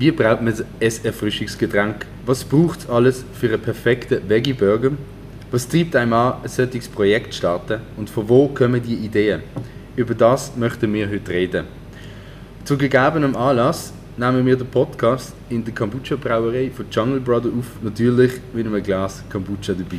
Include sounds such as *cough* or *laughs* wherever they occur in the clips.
Wie braucht man ein Erfrischungsgetränk? Was braucht es alles für einen perfekten Veggie-Burger? Was treibt einem an, ein solches Projekt zu starten? Und von wo kommen die Ideen? Über das möchten wir heute reden. Zu gegebenem Anlass nehmen wir den Podcast in der Kombucha-Brauerei von Jungle Brother auf, natürlich mit einem Glas Kombucha dabei.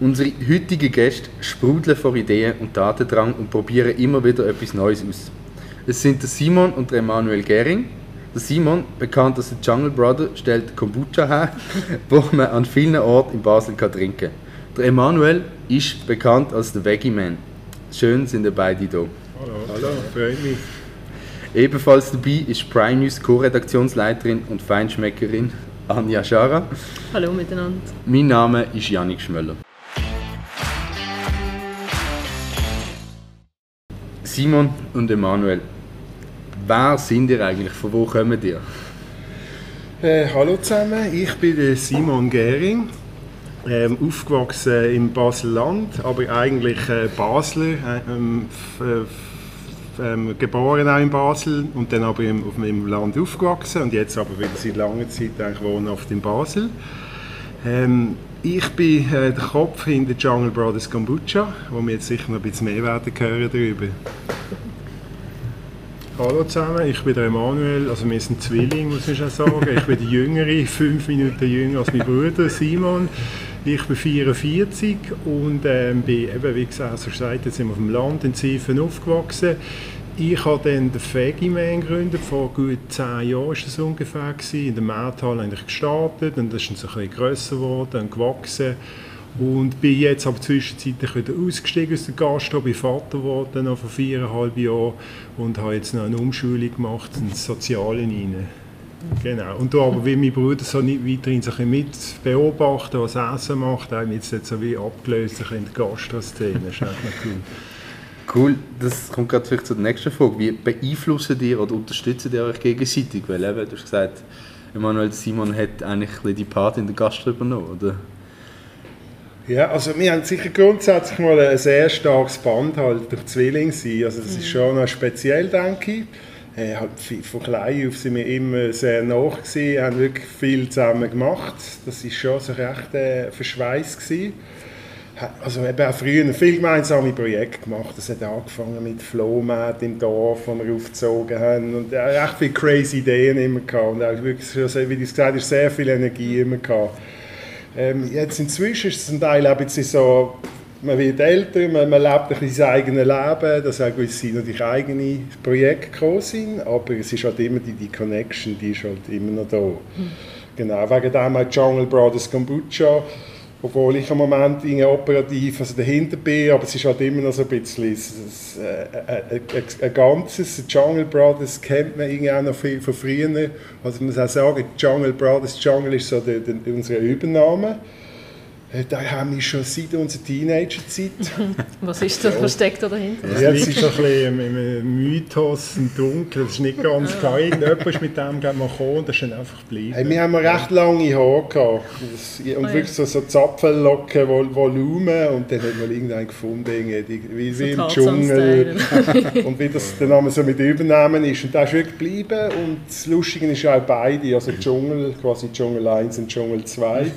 Unsere heutigen Gäste sprudeln vor Ideen und Tatendrang und probieren immer wieder etwas Neues aus. Es sind der Simon und der Emanuel Gering. Der Simon, bekannt als der Jungle Brother, stellt Kombucha her, *laughs* wo man an vielen Orten in Basel kann trinken kann. Der Emanuel ist bekannt als der Veggie Man. Schön sind ihr beide hier. Hallo, Hallo freut mich. Ebenfalls dabei ist Prime News Co-Redaktionsleiterin und Feinschmeckerin Anja Schara. Hallo miteinander. Mein Name ist Janik Schmöller. Simon und Emanuel, wer sind ihr eigentlich? Von wo kommen ihr? Äh, hallo zusammen, ich bin Simon Gehring, ähm, aufgewachsen im Basel-Land, aber eigentlich äh, Basler, ähm, ähm, geboren auch in Basel und dann aber im, auf dem Land aufgewachsen und jetzt aber wieder seit langer Zeit eigentlich wohnhaft in Basel. Ähm, ich bin äh, der Kopf hinter Jungle Brothers Kombucha, wo wir jetzt sicher noch ein bisschen mehr werden hören darüber. Hallo zusammen, ich bin der Emanuel, also wir sind Zwillinge, muss ich schon sagen. Ich bin der Jüngere, *laughs* fünf Minuten jünger als mein Bruder Simon. Ich bin 44 und ähm, bin eben, wie gesagt, so gesagt, jetzt sind wir auf dem Land in Siefen aufgewachsen. Ich habe dann den Fegiman gegründet, vor gut zehn Jahren war das ungefähr. Gewesen. In der Markthalle eigentlich gestartet und das ist dann so ein bisschen grösser geworden und gewachsen. Und bin jetzt aber zwischenzeitlich wieder ausgestiegen aus der Gastro, bin Vater geworden noch vor viereinhalb Jahren und habe jetzt noch eine Umschulung gemacht ins Soziale hinein. Genau. Und da aber wie mein Bruder so nicht weiterhin so mit beobachten, was Essen macht, haben wir jetzt so wie abgelöst in der Gastro-Szene. Das ist echt cool. Cool, das kommt gerade vielleicht zur nächsten Frage. Wie beeinflussen die oder unterstützen die euch gegenseitig? Weil eben, du hast gesagt, Emanuel Simon hat eigentlich die Part in der Gast übernommen, oder? Ja, also wir haben sicher grundsätzlich mal ein sehr starkes Band halt durch Zwilling sein. Also das ist schon noch speziell, denke ich. Äh, halt von klein auf sind wir immer sehr nah gewesen, haben wirklich viel zusammen gemacht. Das ist schon so recht äh, verschweißt gewesen also eben auch früher viel gemeinsame Projekte gemacht. Das hat angefangen mit Flohmarkt im Dorf, wo wir aufgezogen haben und echt viele crazy Ideen immer gehabt und auch wirklich, wie du gesagt hast, sehr viel Energie immer gehabt. Ähm, jetzt inzwischen ist es ein Teil ein bisschen so, man wird älter, man, man lebt ein bisschen sein eigenes Leben, dass auch gewisse natürlich eigene Projekte gekommen sind, aber es ist halt immer die, die Connection, die ist halt immer noch da. Mhm. Genau, wegen dem auch Jungle Brothers Kombucha obwohl ich im Moment irgendwie operativ also dahinter bin, aber es ist halt immer noch so ein bisschen ein, ein, ein, ein Ganzes. Jungle Brothers kennt man irgendwie auch noch viel von früher. Also man muss auch sagen, Jungle Brothers, Jungle ist so der, der, unsere Übernahme. Äh, da haben wir schon seit unserer Teenagerzeit. *laughs* Was ist da, was steckt da dahinter? Ja, es ist ein bisschen ein Mythos, ein Dunkel, das ist nicht ganz klar. Irgendjemand ist mit dem mal gekommen und das ist dann einfach geblieben. Hey, wir haben recht lange Haare gehabt. und oh, wirklich so, so Zapfellocken, Volumen und dann hat man irgendeinen gefunden, wie, so wie im Dschungel. *laughs* und wie das dann einmal so mit Übernehmen ist. Und das ist wirklich geblieben und das Lustige ist auch beide, also Dschungel, quasi Dschungel 1 und Dschungel 2.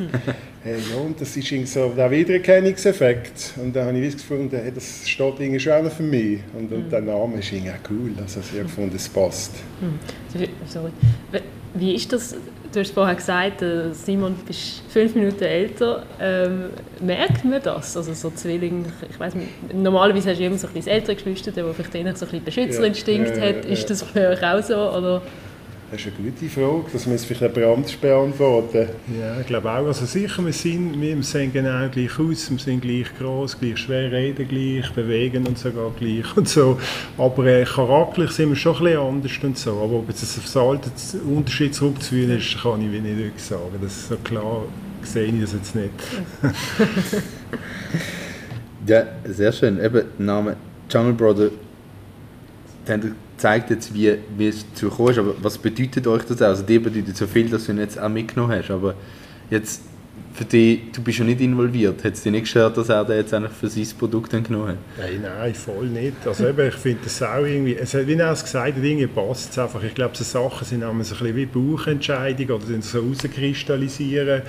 *laughs* Hey, ja, und das ist irgendwie so der Wiedererkennungseffekt. Und dann habe ich gefunden, hey, das steht irgendwie schon für mich. Und, und mhm. der Name ist irgendwie auch cool. Also ich habe gefunden, es passt. Mhm. Sorry. Wie ist das? Du hast vorher gesagt, äh, Simon, du bist fünf Minuten älter. Ähm, merkt man das? Also so Zwilling, ich weiß normalerweise hast du immer so ein bisschen ältere Geschwister, der vielleicht eher so ein bisschen Beschützerinstinkt ja, ja, hat. Ist das für euch auch so? Oder? Das ist eine gute Frage, das muss vielleicht ein Brand beantworten. Ja, ich glaube auch. Also sicher, wir, sind, wir sehen genau gleich aus, wir sind gleich groß, gleich schwer, reden gleich, bewegen uns sogar gleich und so. Aber äh, charakterlich sind wir schon ein bisschen anders und so. Aber ob jetzt auf das alte Unterschied zurückzuführen ist, kann ich nicht wirklich sagen. Das ist so klar, sehe ich das jetzt nicht. *laughs* ja, sehr schön. Eben, der Name Jungle Brother, den zeigt jetzt, wie, wie es zu kommen ist. Aber was bedeutet euch das? Also dir bedeutet so viel, dass du ihn jetzt auch mitgenommen hast. Aber jetzt für dich, du bist ja nicht involviert. Hat es dich nicht gestört, dass er den jetzt eigentlich für sein Produkt genommen hat? Nein, nein, voll nicht. Also eben, ich finde das auch irgendwie, es wie er es gesagt hat, irgendwie passt es einfach. Ich glaube, so Sachen sind so ein bisschen wie Bauchentscheidungen oder so rauskristallisieren.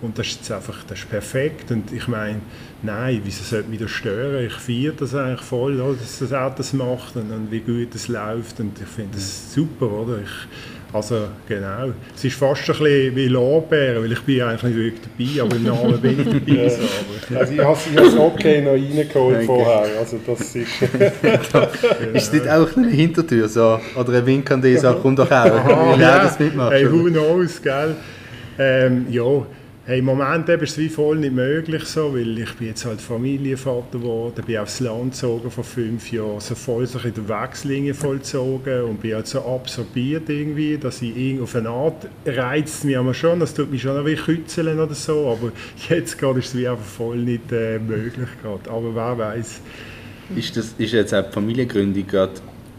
Und das ist jetzt einfach das ist perfekt. Und ich meine, nein, wieso sollte mich das stören? Ich feiere das eigentlich voll, dass das auch das macht und, und wie gut es läuft. Und ich finde das super, oder? Ich, also genau. Es ist fast ein bisschen wie Lorbeeren, weil ich bin eigentlich nicht wirklich dabei, aber im Namen bin ich dabei. *laughs* So, aber, also ich habe das Okay noch reingeholt okay. vorher, also das ist... *laughs* ist das auch eine Hintertür so? Oder ein Wink an die komm doch her, will ja. das mitmachen? Hey, who knows, gell? Ähm, ja, Hey, Im Moment ist es wie voll nicht möglich so, weil ich bin jetzt halt Familienvater geworden, bin aufs Land gezogen vor fünf Jahren, so voll so in der Wechsellinie vollzogen und bin halt so absorbiert irgendwie, dass ich auf eine Art reizt mich aber schon, das tut mich schon ein bisschen kützeln oder so, aber *laughs* jetzt gerade ist es wie einfach voll nicht äh, möglich gerade, aber wer weiß. Ist, das, ist jetzt auch die Familiengründung gerade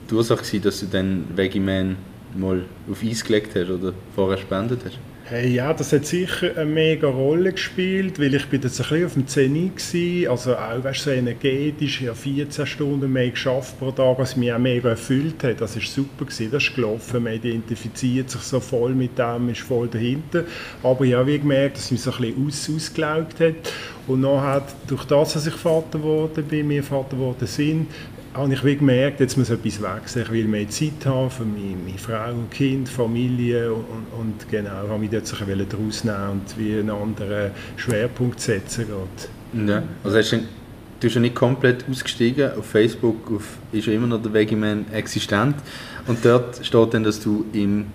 die Ursache gewesen, dass du dann Vegiman mal auf Eis gelegt hast oder vorher gespendet hast? Hey, ja, das hat sicher eine mega Rolle gespielt, weil ich bin jetzt ein bisschen auf dem Zenit war, also auch weißt, so energetisch, habe 14 Stunden mehr geschafft pro Tag, was mich auch mega erfüllt hat, das war super, gewesen. das ist gelaufen, man identifiziert sich so voll mit dem, ist voll dahinter, aber ich habe gemerkt, dass mich so ein bisschen aus, ausgelaugt hat. Und nachher, durch das, dass ich Vater geworden bin, wir Vater geworden sind, habe ich gemerkt, jetzt muss etwas wechseln. Ich will mehr Zeit haben für meine, meine Frau und Kind, Familie und, und, genau, habe mich dort daraus nehmen und wie einen anderen Schwerpunkt setzen. Grad. Ja, also hast du, du bist ja nicht komplett ausgestiegen. Auf Facebook auf, ist ja immer noch der Vegiman existent und dort steht dann, dass du im,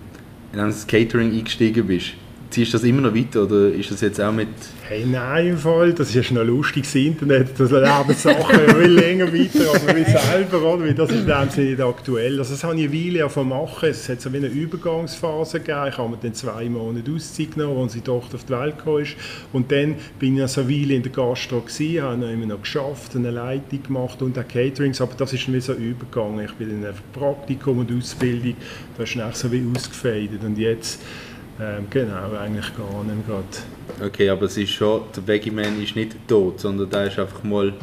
in das Catering eingestiegen bist. Ziehst du das immer noch weiter oder ist das jetzt auch mit... Hey, nein, im das ist noch lustig, das Internet, das leben Sachen *laughs* viel länger weiter als wir selber, oder? das ist in dem Sinne nicht aktuell. Also das habe ich eine Weile davon machen, es hat so eine Übergangsphase gegeben, ich habe mir dann zwei Monate Auszeit genommen, als die Tochter auf die Welt kam und dann bin ich so eine Weile in der Gastro gewesen, habe noch immer noch geschafft, eine Leitung gemacht und auch Caterings, aber das ist wie so übergegangen. Ich bin in einem Praktikum und Ausbildung, das ist dann so wie ausgefädelt und jetzt ähm, genau, eigentlich gar nicht gerade. Okay, aber es ist schon, der Veggie-Man ist nicht tot, sondern der ist einfach mal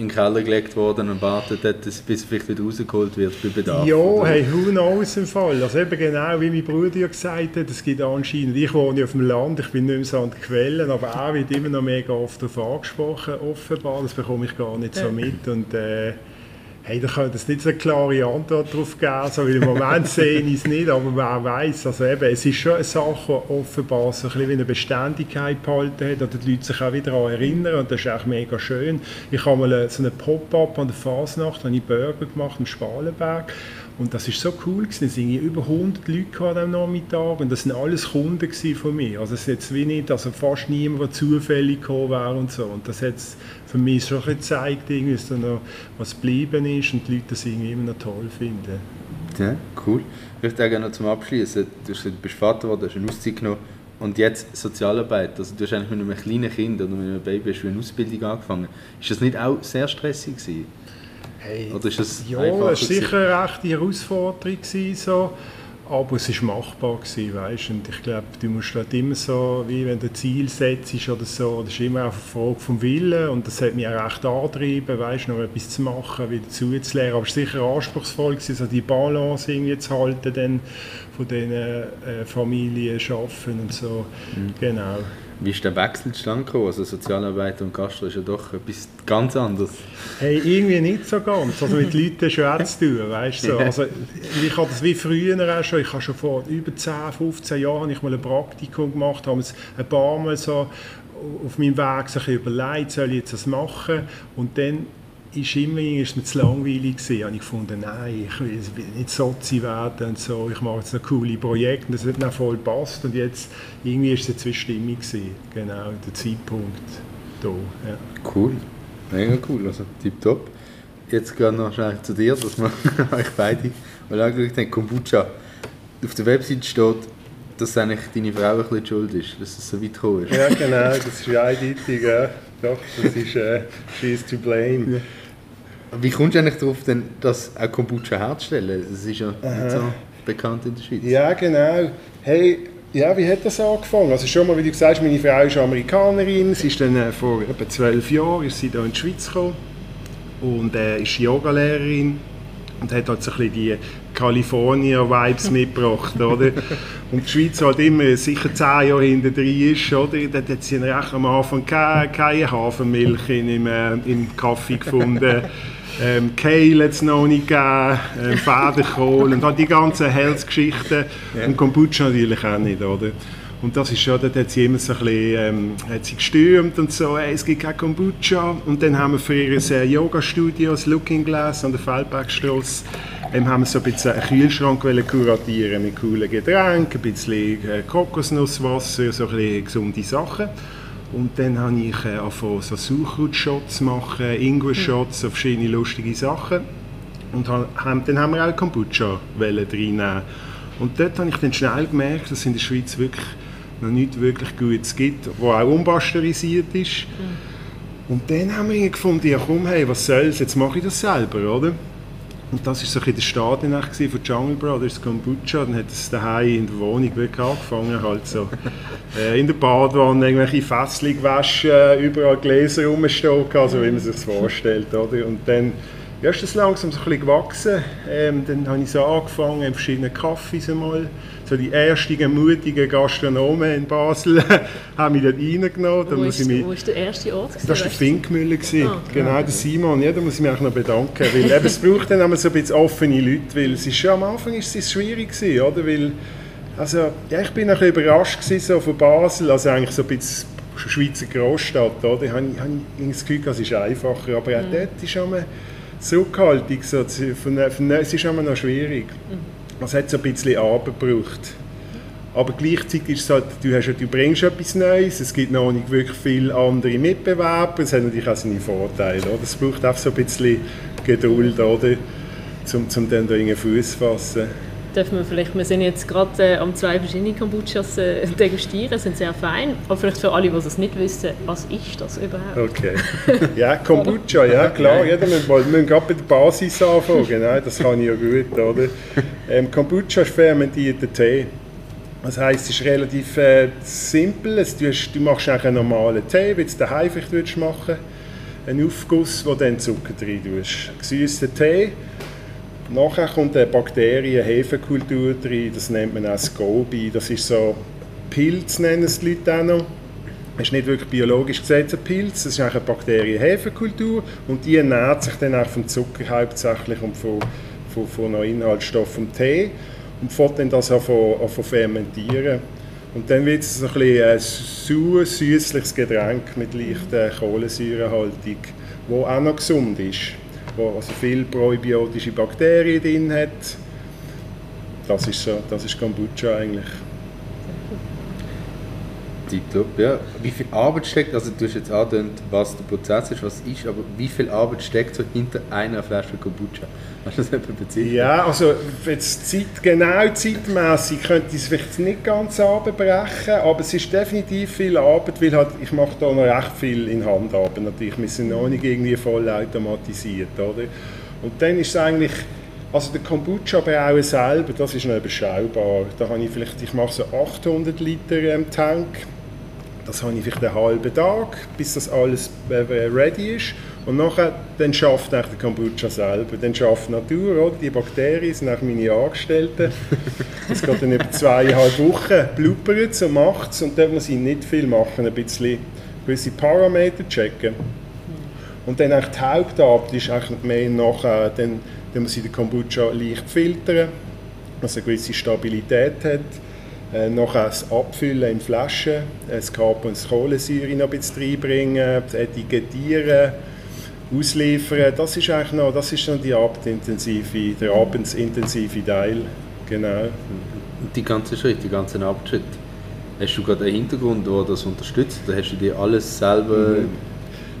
in den Keller gelegt worden und wartet, bis er vielleicht wieder rausgeholt wird bei Bedarf. Ja, oder? hey, who knows im Fall. Also eben genau, wie mein Bruder ja gesagt hat, es gibt anscheinend, ich wohne auf dem Land, ich bin nicht mehr so an den Quellen, aber er wird immer noch mega oft darauf angesprochen, offenbar, das bekomme ich gar nicht so mit und äh, Hey, da könnte es nicht so eine klare Antwort darauf geben, so, weil im Moment *laughs* sehe ich es nicht, aber wer weiß. Also eben, es ist schon eine Sache, die offenbar so ein bisschen wie eine Beständigkeit behalten hat, oder die Leute sich auch wieder daran erinnern und das ist auch mega schön. Ich habe mal so eine Pop-Up an der Fasnacht, habe ich Burger gemacht im Spalenberg und das war so cool gewesen. Es waren über 100 Leute am Nachmittag und das waren alles Kunden von mir. Also es ist jetzt wie nicht, also fast niemand, der zufällig gekommen wäre und so. Und das hat für mich schon gezeigt, irgendwie, dass da noch was geblieben ist und die Leute das irgendwie immer noch toll finden. Ja, cool. Ich möchte gerne noch zum Abschließen. Du bist Vater geworden, hast eine Auszeit genommen und jetzt Sozialarbeit. Also du hast eigentlich mit einem kleinen Kind oder mit einem Baby eine Ausbildung angefangen. Ist das nicht auch sehr stressig gewesen? Hey, Oder ist das ja, es war sicher eine rechte Herausforderung. Gewesen, so. Aber es war machbar, gewesen, weißt? Und ich glaube, du musst halt immer so, wie wenn du ein Ziel setzt oder so, das ist immer auch eine Frage vom Willen und das hat mich auch recht angetrieben, weißt, noch etwas zu machen, wieder zuzulernen. Aber es war sicher anspruchsvoll, gewesen, so die Balance irgendwie zu halten, dann von diesen äh, Familien arbeiten und so. Mhm. Genau. Wie ist der Wechsel zustande gekommen? Also Sozialarbeit und Gastro ist ja doch etwas ganz anderes. Hey, irgendwie nicht so ganz. Also mit Leuten schon zu tun, weißt du. Also, ich habe das wie früher auch schon, ich habe schon vor über 10, 15 Jahren ich mal ein Praktikum gemacht, habe es ein paar Mal so auf meinem Weg sich überlegt, soll ich jetzt das machen? Und dann in Schimmling ist mir zu langweilig gewesen. habe ich gefunden, nein, ich will nicht Sozi werden und so, ich mache jetzt noch coole Projekte und das wird dann voll passt und jetzt irgendwie ist es eine Zwischenstimmung gewesen, genau, der Zeitpunkt da, ja. Cool, mega cool, also tipptopp. Jetzt gerade noch schnell zu dir, dass wir *laughs* euch beide mal angeschaut haben, Kombucha. Auf der Website steht, dass eigentlich deine Frau ein bisschen schuld ist, dass es so weit gekommen ist. Ja, genau, das ist ja eindeutig. Ja. Doch, das ist äh, «She's to blame». Ja. Wie kommst du eigentlich darauf, denn, das auch Kombucha herzustellen? Das ist ja nicht so bekannt in der Schweiz. Ja, genau. Hey, ja, wie hat das angefangen? Also schon mal, wie du gesagt hast, meine Frau ist Amerikanerin. Sie ist dann äh, vor etwa zwölf Jahren ist sie hier in die Schweiz gekommen und äh, ist Yogalehrerin und hat halt so ein bisschen die California-Vibes *laughs* mitgebracht, oder? Und die Schweiz halt immer sicher zehn Jahre hinter drin ist, oder? Dort hat sie recht am Anfang keine, keine Hafermilch in, im, äh, im Kaffee gefunden. *laughs* Ähm, Kale hat es noch nicht gegeben, ähm, Federkohl und halt die ganzen Health-Geschichten. Yeah. Und Kombucha natürlich auch nicht, oder? Und das ist schon, dort hat sie immer so ein bisschen, ähm, hat sie gestürmt und so, hey, es gibt kein Kombucha. Und dann haben wir für ihr äh, Yoga-Studio, das Looking Glass an der Feldbergstrasse, ähm, haben wir so ein bisschen einen Kühlschrank kuratieren mit coolen Getränken, ein bisschen äh, Kokosnusswasser, so ein bisschen gesunde Sachen. Und dann habe ich äh, angefangen, so Sauerkraut-Shots machen, Ingwer-Shots, so verschiedene lustige Sachen. Und haben, dann haben wir auch Kombucha reinnehmen. Und dort habe ich dann schnell gemerkt, dass es in der Schweiz wirklich noch nichts wirklich Gutes gibt, wo auch unpasteurisiert ist. Mhm. Und dann haben wir gefunden, ja komm, hey, was soll's, jetzt mache ich das selber, oder? Und das war so ein der Start von Jungle Brothers Kombucha. Dann hat es daheim in der Wohnung wirklich angefangen, halt so *laughs* äh, in der Badewanne irgendwelche Fässchen gewaschen, überall Gläser rumstehen, also wie man sich das vorstellt, oder? Und dann ja, ist das langsam so ein bisschen gewachsen. Ähm, dann habe ich so angefangen, in verschiedenen Kaffees einmal. So die ersten mutigen Gastronomen in Basel *laughs* haben mich dort reingenommen. Wo, ist, mich, wo ist der erste Ort? Das war der Finkmüller. Ah, genau, der Simon. Ja, da muss ich mich auch noch bedanken. Weil eben, es braucht dann immer so ein bisschen offene Leute. Weil es ist schon am Anfang ist es schwierig gewesen, oder? Weil, also, ja, ich bin ein bisschen überrascht gewesen, so von Basel. Also eigentlich so ein bisschen Schweizer Großstadt. Oder? Ich habe, habe das Gefühl, es ist einfacher. Aber auch mhm. dort ist schon Zurückhaltung, so, von, von, es ist immer noch schwierig. Mhm. Es hat so ein bisschen Arbeit gebraucht. Aber gleichzeitig ist es halt, du, hast, du bringst etwas Neues, es gibt noch nicht wirklich viele andere Mitbewerber, es hat natürlich auch seine Vorteile. Oder? Es braucht auch so ein bisschen Geduld, oder? Um, um dann da Fuß zu fassen dürfen wir vielleicht, wir sind jetzt gerade äh, am zwei verschiedene Kombuchas äh, *laughs* degustieren, sind sehr fein, aber vielleicht für alle, die es nicht wissen, was ist das überhaupt? Okay, *laughs* ja, Kombucha, ja klar, ja, wir müssen gerade bei der Basis anfangen, genau, das kann ich ja gut, oder? Ähm, Kombucha ist fermentierter Tee. Das heisst, es ist relativ äh, simpel, es, du, hast, du machst einen normalen Tee, wie du daheim vielleicht würdest machen einen Aufguss, wo dann Zucker drin tust. Gesüßter Tee, Nachher kommt eine Bakterien-Hefekultur drin, das nennt man auch Scoby. Das ist so Pilz, nennen es die Leute auch noch. Das ist nicht wirklich biologisch gesetzt, ein Pilz, das ist eine Bakterien-Hefekultur und die ernährt sich dann auch vom Zucker hauptsächlich und von, von, von Inhaltsstoffen vom Tee und fängt dann das an zu fermentieren. Und dann wird es ein, bisschen ein sauer, süßliches Getränk mit leichter Kohlensäurehaltung, das auch noch gesund ist wo also viele probiotische Bakterien drin hat. Das ist, so, das ist Kombucha eigentlich. Tipptopp, ja. Wie viel Arbeit steckt, also du hast jetzt angedeutet, was der Prozess ist, was ist, aber wie viel Arbeit steckt so hinter einer Flasche Kombucha? Hast du das etwa bezeichnet? Ja, also jetzt Zeit, genau zeitmässig könnte ich es vielleicht nicht ganz abbrechen, aber es ist definitiv viel Arbeit, weil halt, ich mache da noch recht viel in Handarbeit natürlich. Wir sind noch nicht irgendwie voll automatisiert, oder? Und dann ist es eigentlich also der Kombucha-Brauen selber, das ist noch überschaubar. Da habe ich vielleicht, ich mache so 800 Liter ähm, Tank das habe ich vielleicht einen halben Tag, bis das alles äh, ready ist. Und nachher dann schafft der Kombucha selber. Dann schafft die Natur, oder? die Bakterien sind auch meine Angestellten. *laughs* Das geht dann über zweieinhalb Wochen, blubbert es und macht es. Und dort muss ich nicht viel machen, ein bisschen gewisse Parameter checken. Und dann eigentlich die Hauptarbeit ist eigentlich mehr nachher, dann, dann muss ich den Kombucha leicht filtern, dass er eine gewisse Stabilität hat äh, noch das Abfüllen in Flaschen, Carb- und das Kohlensäure noch ein bisschen reinbringen, Etikettieren, ausliefern, das ist eigentlich noch, das ist noch die abendintensive, der abendsintensive Teil. Genau. Und die ganzen Schritte, die ganzen Abschritte, hast du gerade einen Hintergrund, der das unterstützt? Oder hast du dir alles selber mhm.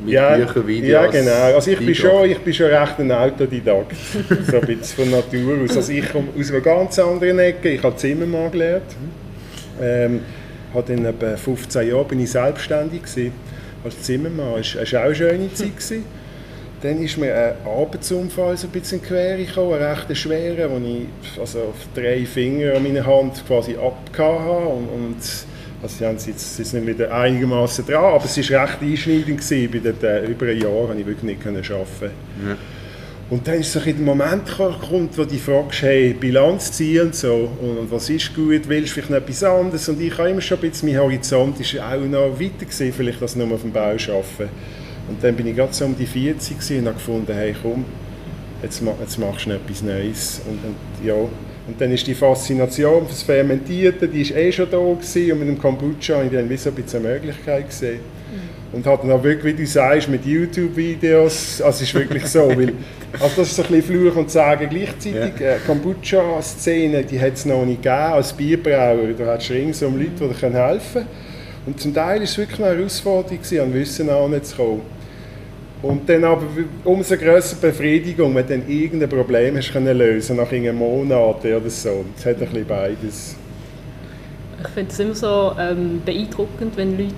mit ja, Büchern, Videos? Ja, genau. Also ich bin, schon, ich bin schon recht ein Autodidakt, *laughs* so ein bisschen von Natur aus. Also ich komme aus einer ganz anderen Ecke, ich habe Zimmermann gelernt. Ähm, habe dann etwa 15 Jahre bin ich selbstständig gewesen, als Zimmermann. Das war auch eine schöne Zeit. Gewesen. Dann ist mir ein Arbeitsunfall so ein bisschen quer gekommen, ein recht schwerer, wo ich also auf drei Finger an meiner Hand quasi abgehauen habe. Und, und also sie haben jetzt, sie sind wieder einigermaßen dran, aber es war recht einschneidend. Gewesen. Bei den, äh, über ein Jahr konnte ich wirklich nicht arbeiten. Ja. Und dann ist so ein Moment gekommen, wo die fragst, hey, Bilanz ziehen und so, und, was ist gut, willst du vielleicht noch etwas anderes? Und ich habe immer schon ein bisschen, mein Horizont ist auch noch weiter gewesen, vielleicht als nur auf dem Bau arbeiten. Und dann bin ich gerade so um die 40 und habe gefunden, hey komm, jetzt, jetzt machst du etwas Neues. Und, und, ja. Und dann ist die Faszination fürs Fermentierte, die ist eh schon da gewesen, und mit dem Kombucha habe ich dann wie so ein bisschen eine Möglichkeit gesehen. Mhm. Und hat dann auch wirklich, wie du sagst, mit YouTube-Videos, also ist wirklich so, *laughs* weil, also das ist so ein bisschen Fluch und Sagen gleichzeitig. Ja. Äh, Kombucha-Szene, die hat es noch nicht gegeben als Bierbrauer, da hat es ringsum Leute, die dir helfen können. Und zum Teil war es wirklich eine Herausforderung, an Wissen anzukommen. Und dann aber umso größere Befriedigung, wenn du dann irgendein Problem hast können lösen nach einem Monat oder so. Es hat ein bisschen beides. Ich finde es immer so ähm, beeindruckend, wenn Leute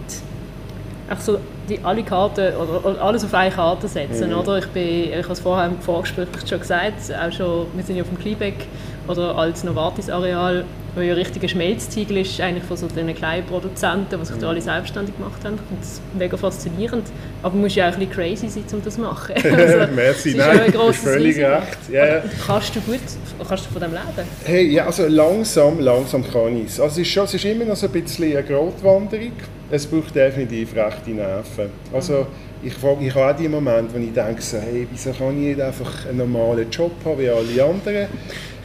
auch so die, alle Karten oder, oder, alles auf eine Karte setzen. Mhm. Oder? Ich, bin, ich habe es vorher im Vorgespräch schon gesagt, auch schon, wir sind ja auf dem Kleebeck oder als Novartis-Areal wo ja ein richtiger Schmelztiegel ist, eigentlich von so den kleinen Produzenten, die sich da alle selbstständig gemacht haben. Und das ist mega faszinierend. Aber man muss ja auch ein bisschen crazy sein, um das zu machen. *laughs* Also, Merci, nein, ein völlig Risiko. recht. Ja, ja. Kannst du gut kannst du von dem leben? Hey, ja, also langsam, langsam kann ich es. Also es ist, schon, es ist immer noch so ein bisschen eine Grotwanderung. Es braucht definitiv rechte Nerven. Also, ich, ich habe auch die Momente, wo ich denke, hey, wieso kann ich nicht einfach einen normalen Job haben wie alle anderen?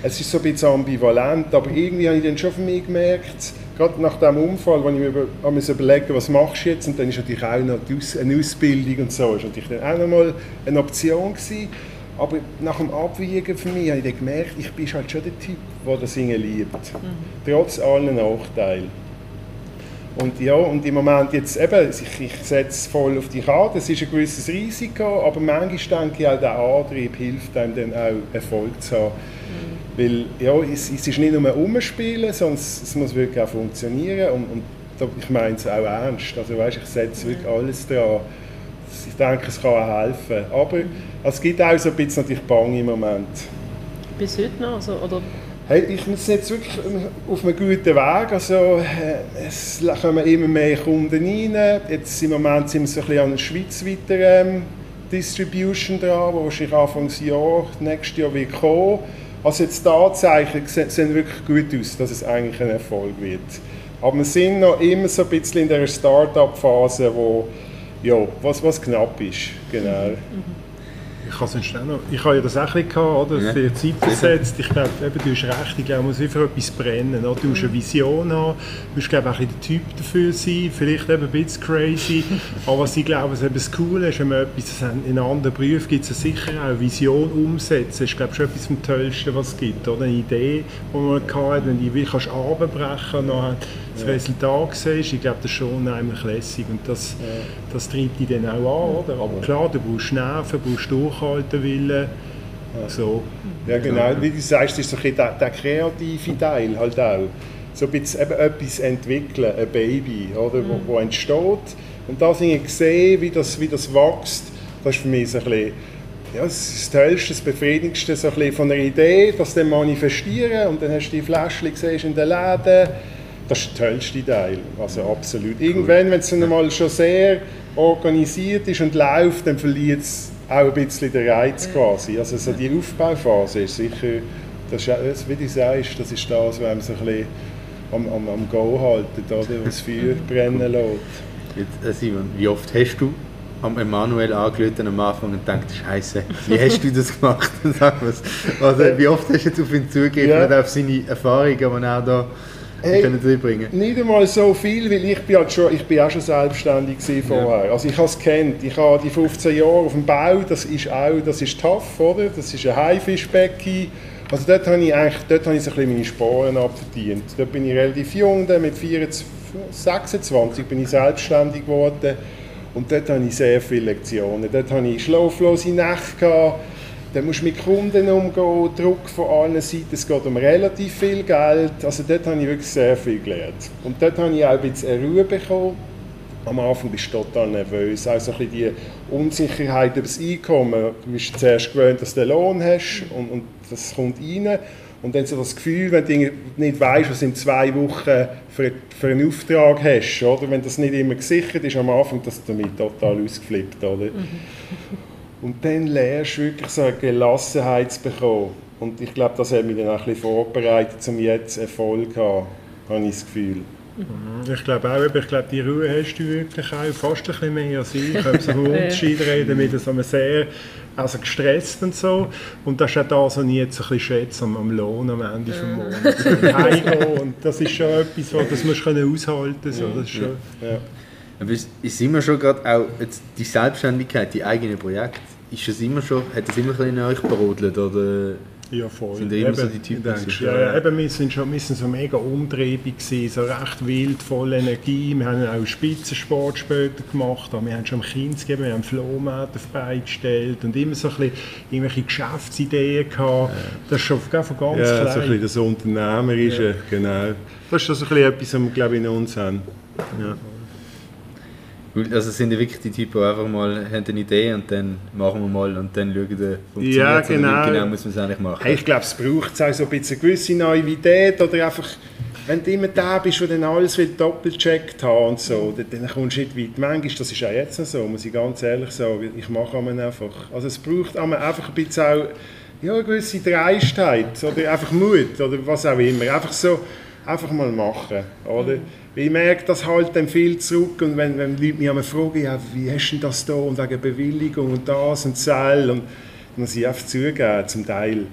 es ist so ein bisschen ambivalent, aber irgendwie habe ich dann schon für mich gemerkt, gerade nach dem Unfall, wo ich mir über, überlegen was machst du jetzt, und dann ist natürlich auch noch eine Ausbildung und so, ist natürlich dann auch nochmal eine Option gewesen. Aber nach dem Abwiegen für mich habe ich dann gemerkt, ich bin halt schon der Typ, der das Singen liebt. Mhm. Trotz allen Nachteilen. Und ja, und im Moment jetzt eben, ich, ich setze voll auf die Karte, es ist ein gewisses Risiko, aber manchmal denke ich auch, der Antrieb hilft einem dann auch Erfolg zu haben. Weil ja, es, es ist nicht nur ein Umspielen, sondern es, es, muss wirklich auch funktionieren. Und, und ich meine es auch ernst. Also weißt, ich setze wirklich alles dran. Ich denke, es kann auch helfen. Aber es gibt auch so ein bisschen natürlich Bang im Moment. Bis heute noch? Also, oder? Hey, ich bin jetzt wirklich auf einem guten Weg. Also, äh, es kommen immer mehr Kunden rein. Jetzt im Moment sind wir so ein bisschen an der schweizweiten ähm, Distribution dran, wo wahrscheinlich Jahres, nächstes Jahr wird kommen. Also jetzt die Anzeichen sehen wirklich gut aus, dass es eigentlich ein Erfolg wird. Aber wir sind noch immer so ein bisschen in der Start-up-Phase, wo ja, was, was knapp ist. Genau. Mhm. Ich habe sonst noch, ich habe ja das auch ein gehabt, oder? Ja. Für Zeit gesetzt. Ich glaube, eben, du hast recht, ich glaube, man muss für etwas brennen. Oder? Du musst eine Vision haben, du musst glaube auch der Typ dafür sein, vielleicht eben ein bisschen crazy. *laughs* Aber was ich glaube, was eben das Coole ist, wenn man etwas in einem anderen Beruf gibt es sicher auch eine Vision umsetzen. Das ist glaube ich schon etwas vom Tollsten, was es gibt. Oder? Eine Idee, die man hat, wenn die kannst runterbrechen dann das ja. Resultat siehst, ich glaube, das ist schon unheimlich lässig und das, ja. das treibt dich dann auch an. Oder? Aber klar, du brauchst Nerven, du brauchst durchhalten Willen. So. Ja genau, wie du sagst, ist so ein der, der kreative Teil halt auch. So ein bisschen eben etwas entwickeln, ein Baby, oder, mhm. wo, wo entsteht. Und da ich gesehen, wie das, wie das wächst, das ist für mich so ein bisschen ja, das, ist das Tollste, das Befriedigendste so ein bisschen von einer Idee, das dann manifestieren und dann hast du die Fläschchen gesehen in den Läden das ist der tollste Teil, also absolut. Irgendwann, wenn es dann mal schon sehr organisiert ist und läuft, dann verliert es auch ein bisschen den Reiz quasi. Also so die Aufbauphase ist sicher, das ist, wie du sagst, das ist das, was einem so ein bisschen am, am, am Go haltet, oder, was Feuer *laughs* brennen lässt. Jetzt, äh, Simon, wie oft hast du am Emanuel angerufen am Anfang und gedacht, Scheiße, wie hast du das gemacht? *laughs* Sag was. Also, wie oft hast du jetzt auf ihn zugegeben ja. auf seine Erfahrungen, die er da Hey, können. Nicht einmal so viel, weil ich bin, halt schon, ich bin auch schon selbstständig vorher. Also ich habe es kennt. Ich habe die 15 Jahre auf dem Bau, das ist auch, das ist tough, oder? Das ist ein Haifischbecken. Also dort habe ich eigentlich, dort habe ich so ein bisschen meine Sporen abverdient. Dort bin ich relativ jung, dann mit 24, 26 bin ich selbstständig geworden. Und dort habe ich sehr viele Lektionen. Dort habe ich schlaflose Nächte gehabt. Dann musst du mit Kunden umgehen, Druck von allen Seiten. Es geht um relativ viel Geld. Also dort habe ich wirklich sehr viel gelernt. Und dort habe ich auch ein bisschen Ruhe bekommen. Am Anfang bist du total nervös. Auch so ein die Unsicherheit über das Einkommen. Du bist zuerst gewöhnt, dass du einen Lohn hast und, und das kommt rein. Und dann so das Gefühl, wenn du nicht weißt, was in zwei Wochen für, für einen Auftrag hast, oder? wenn das nicht immer gesichert ist am Anfang, dass du damit total ausgeflippt. Oder? *laughs* Und dann lernst du wirklich so eine Gelassenheit zu bekommen. Und ich glaube, das hat mich dann auch ein bisschen vorbereitet, um jetzt Erfolg zu haben, habe ich das Gefühl. Mhm. Ich glaube auch, ich glaube, die Ruhe hast du wirklich auch fast ein bisschen mehr als ich. Ich habe so *laughs* einen Unterschied reden mit so einem sehr also gestresst und so. Und das ist auch das, was ich jetzt ein bisschen schätze am, am Lohn am Ende des Monats. Und das ist schon etwas, was das musst du aushalten so. Das ist schon, ja. Aber ist, ist immer schon gerade auch jetzt die Selbstständigkeit, die eigenen Projekte, ist das immer schon, hat das immer ein bisschen in euch brodelt oder ja, voll. sind immer so die Typen? Denkst, ja, ja, eben, wir sind schon wir sind so mega umtriebig gewesen, so recht wild, voll Energie. Wir haben auch Spitzensport später gemacht, wir haben schon Kind gegeben, wir haben Flohmärkte auf beigestellt und immer so ein bisschen irgendwelche Geschäftsideen gehabt. Ja. Das ist schon von ganz ja, klein. Ja, so ein bisschen das Unternehmerische, ja. genau. Das ist so ein bisschen etwas, was wir, glaube ich, in uns haben. Ja. Also sind die wirklich die Typen, die einfach mal haben eine Idee und dann machen wir mal und dann schauen, wie funktioniert ja, genau. genau muss man es eigentlich machen. Hey, ich glaube, es braucht auch so ein bisschen eine gewisse Naivität oder einfach, wenn du immer da bist, der dann alles will doppelcheckt haben und so, dann, dann kommst du nicht weit. Manchmal, das ist auch jetzt noch so, muss ich ganz ehrlich sagen, ich mache einfach. Also es braucht einfach ein bisschen auch ja, eine gewisse Dreistheit oder einfach Mut oder was auch immer. Einfach so, einfach mal machen, oder? Mhm. Ich merke, das halt dann viel zurück und wenn, wenn Leute mich fragen, ja, wie hast du das da und wegen Bewilligung und das und Zell und dann muss ich einfach zugeben, zum Teil,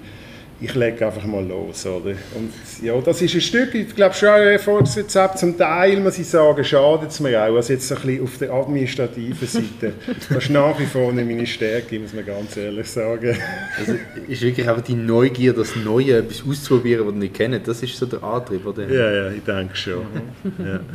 ich lege einfach mal los, oder? Und ja, das ist ein Stück, ich glaube schon ein Erfolgsrezept, zum Teil muss ich sagen, schadet es mir auch, also jetzt ein bisschen auf der administrativen Seite. *laughs* Das ist nach wie vor nicht meine Stärke, muss man ganz ehrlich sagen. Also ist wirklich einfach die Neugier, das Neue, etwas auszuprobieren, was ihr nicht kennt, das ist so der Antrieb, oder? Ja, ja, ich denke schon. ja. *laughs*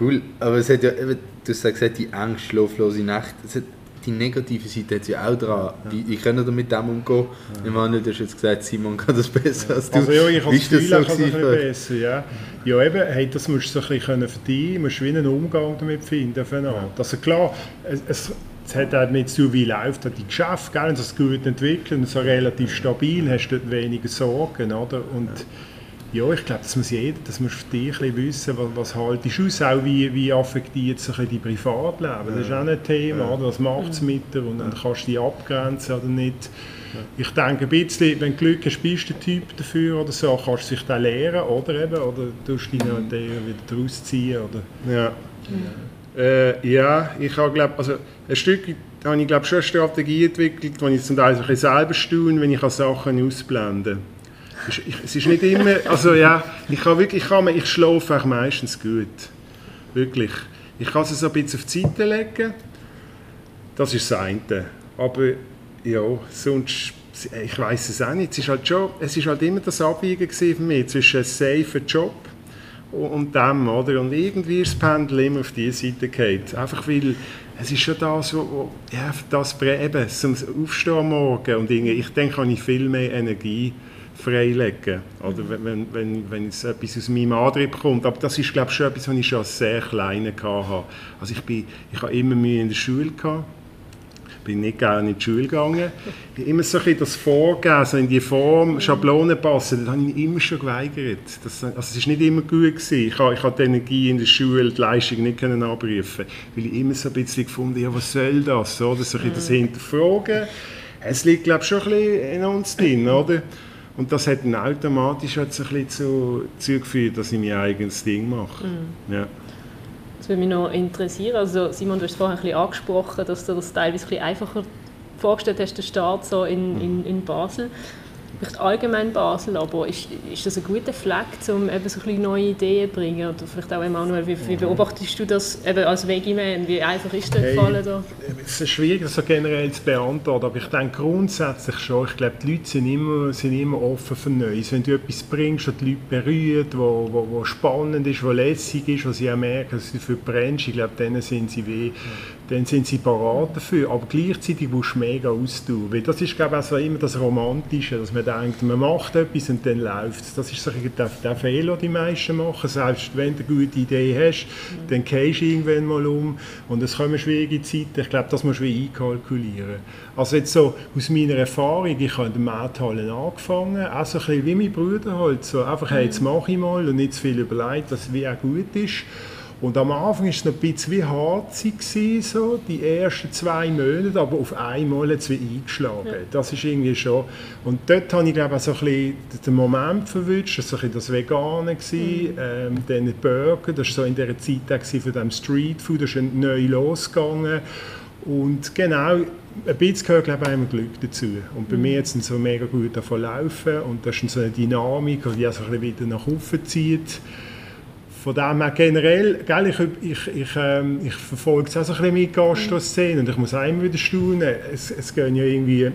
Cool, aber es hat ja, du hast gesagt, die Angst, schlaflose Nacht, es hat die negative Seite hat sie auch dran. Ja. Wie, ich kann mit dem umgehen. Ja. Ich meine, du hast jetzt gesagt, Simon kann das besser als du. Also ja, ich habe das Gefühl, das so ein bisschen besser, ja. Ja eben, hey, das musst du so ein bisschen verdienen, du musst wie einen Umgang damit finden. Ja. Also klar, es, es es hat auch nicht so wie läuft die Geschäfte, gell? sie es gut entwickeln, so relativ stabil, hast du dort weniger Sorgen, oder? Und ja. Ja, ich glaube, das muss jeder, das muss für dich ein wissen, was, was haltest du aus, auch wie, wie affektiert sich die Privatleben, das ist auch ein Thema, ja. oder? was macht es mit dir und dann kannst du dich abgrenzen oder nicht. Ja. Ich denke ein bisschen, wenn du Glück hast, bist du der Typ dafür oder so, kannst du sich dann lernen, oder eben, oder tust du dich dann wieder daraus ziehen, oder? Ja. Ja, äh, ja ich habe, glaube also ein Stück habe ich glaube schon eine Strategie entwickelt, die ich zum Teil so ein bisschen selber staune, wenn ich Sachen kann es ist nicht immer, also ja, ich kann wirklich, ich, kann, ich schlafe auch meistens gut. Wirklich. Ich kann es so ein bisschen auf die Seite legen. Das ist das eine. Aber ja, sonst, ich weiß es auch nicht. Es ist halt, schon, es ist halt immer das Abwägen für mich zwischen einem safen Job und dem, oder? Und irgendwie ist das Pendel immer auf diese Seite geht. Einfach weil es ist schon das, wo, wo ja, das eben, zum Aufstehen am Morgen und Dinge. Ich denke, habe ich viel mehr Energie freilegen, oder wenn, wenn, wenn es etwas aus meinem Antrieb kommt. Aber das ist, glaube ich, schon etwas, was ich schon als sehr Kleiner hatte. Also ich, bin, ich habe immer Mühe in der Schule gehabt. Ich bin nicht gerne in die Schule gegangen. Ich habe immer so ein das Vorgehen, so in die Form, Schablonen passen, das habe ich immer schon geweigert. Das, also es war nicht immer gut. Gewesen. Ich habe, ich habe die Energie in der Schule, die Leistung nicht können abrufen weil ich immer so ein bisschen gefunden ja, was soll das? Oder? So ein das Hinterfragen. Es liegt, glaube ich, schon ein bisschen in uns drin, oder? Und das hat dann automatisch hat ein bisschen zu, zugeführt, dass ich mein eigenes Ding mache. Mhm. Ja. Das würde mich noch interessieren. Also Simon, du hast vorhin ein bisschen angesprochen, dass du das teilweise ein bisschen einfacher vorgestellt hast, den Start so in, in, in Basel. Vielleicht allgemein Basel, aber ist, ist das ein guter Fleck, um eben so ein neue Ideen zu bringen? Oder vielleicht auch Emanuel, wie, wie beobachtest du das eben als Vegiman? Wie einfach ist hey, Fall da? Es ist schwierig, das so generell zu beantworten, aber ich denke grundsätzlich schon, ich glaube, die Leute sind immer, sind immer offen für Neues. Wenn du etwas bringst, das die Leute berührt, wo, wo, wo spannend ist, wo lässig ist, wo sie auch merken, dass sie dafür brennst, ich glaube, dann sind sie weh dann sind sie parat dafür. Aber gleichzeitig musst du mega austun. Weil das ist, glaube ich, also immer das Romantische, dass man denkt, man macht etwas und dann läuft es. Das ist so der, der Fehler, den die meisten machen. Selbst wenn du eine gute Idee hast, mhm. dann gehst du irgendwann mal um und es kommen schwierige Zeiten. Ich glaube, das musst du wie einkalkulieren. Also jetzt so aus meiner Erfahrung, ich habe in den Markthallen angefangen, auch so ein bisschen wie mein Bruder halt, so einfach, hey, jetzt mache ich mal und nicht zu viel überlegt, was wie auch gut ist. Und am Anfang war es noch ein bisschen wie harzig, so, die ersten zwei Monate, aber auf einmal hat es wie eingeschlagen. Ja. Das ist irgendwie schon... Und dort habe ich, glaube ich, so ein bisschen den Moment verwünscht, das war das Vegane, mhm. ähm, dann die Burger, das war so in dieser Zeit auch von dem Streetfood, das ist neu losgegangen. Und genau, ein bisschen gehört glaube ich, einmal Glück dazu. Und bei mhm. mir jetzt sind so mega gut davon laufen und das ist so eine Dynamik, die so ein bisschen wieder nach oben zieht. Von dem her generell, gell, ich, ich, ich, ähm, ich verfolge es auch so ein bisschen mit Gastro-Szene und ich muss auch immer wieder staunen. Es, es gehen ja irgendwie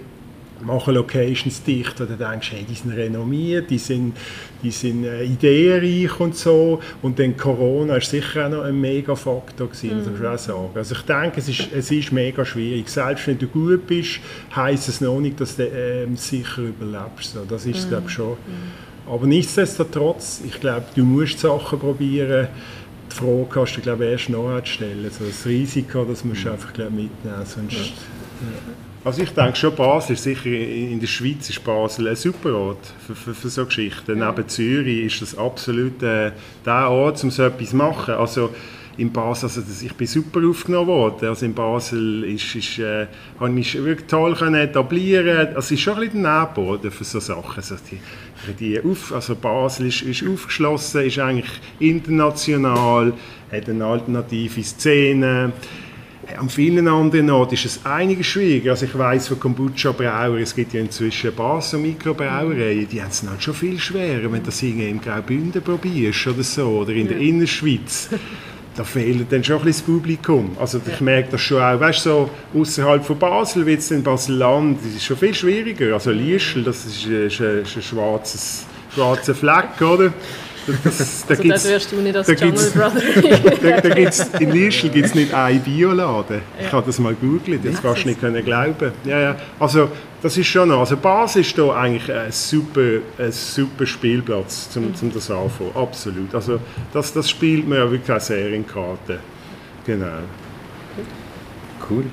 machen Locations dicht, wo du denkst, hey, die sind renommiert, die sind, die sind äh, ideenreich und so. Und dann Corona ist sicher auch noch ein Mega-Faktor gewesen, muss ich auch sagen. Also ich denke, es ist, es ist mega schwierig. Selbst wenn du gut bist, heisst es noch nicht, dass du äh, sicher überlebst. So, das ist mhm. glaube ich, schon. Mhm. Aber nichtsdestotrotz, ich glaube, du musst Sachen probieren. Die Frage kannst du glaube erst noch stellen. Also das Risiko, das musst du einfach glaub, mitnehmen. Sonst, ja. Also ich denke schon, Basel ist sicher, in der Schweiz ist Basel ein super Ort für, für, für so Geschichten. Ja. Neben Zürich ist das absolut äh, der Ort, um so etwas zu machen. Also in Basel, also das, ich bin super aufgenommen worden. Also in Basel ist, ist, äh, habe ich mich wirklich toll können etablieren. Also es ist schon ein bisschen der Nährboden für so Sachen. Also die, die auf, also Basel ist, ist aufgeschlossen, ist eigentlich international, hat eine alternative Szene. An vielen anderen Orten ist es einiges schwieriger. Also ich weiß von Kombucha Brauer, es gibt ja inzwischen Basel Mikrobrauereien, die haben es halt schon viel schwerer, wenn du das im Graubünden probierst oder so, oder in der Innerschweiz. Da fehlt dann schon ein bisschen das Publikum. Also ich merke das schon auch, weißt so außerhalb von Basel wird es in Basel-Land, das ist schon viel schwieriger. Also Lischl, das ist, ist, ein, ist ein schwarzes, schwarzer Fleck, oder? Das, da *laughs* also gibt's, wirst du nicht als da Jungle Brother. *laughs* da, da gibt's, in Lischl gibt es nicht einen Bioladen. Ich habe das mal gegoogelt, jetzt kannst du nicht können glauben. Ja, ja. Also das ist schon noch, also Basel ist da eigentlich ein super, ein super Spielplatz, um, um das anfangen, absolut. Also das, das spielt mir ja wirklich auch sehr in Karten. Genau. Cool.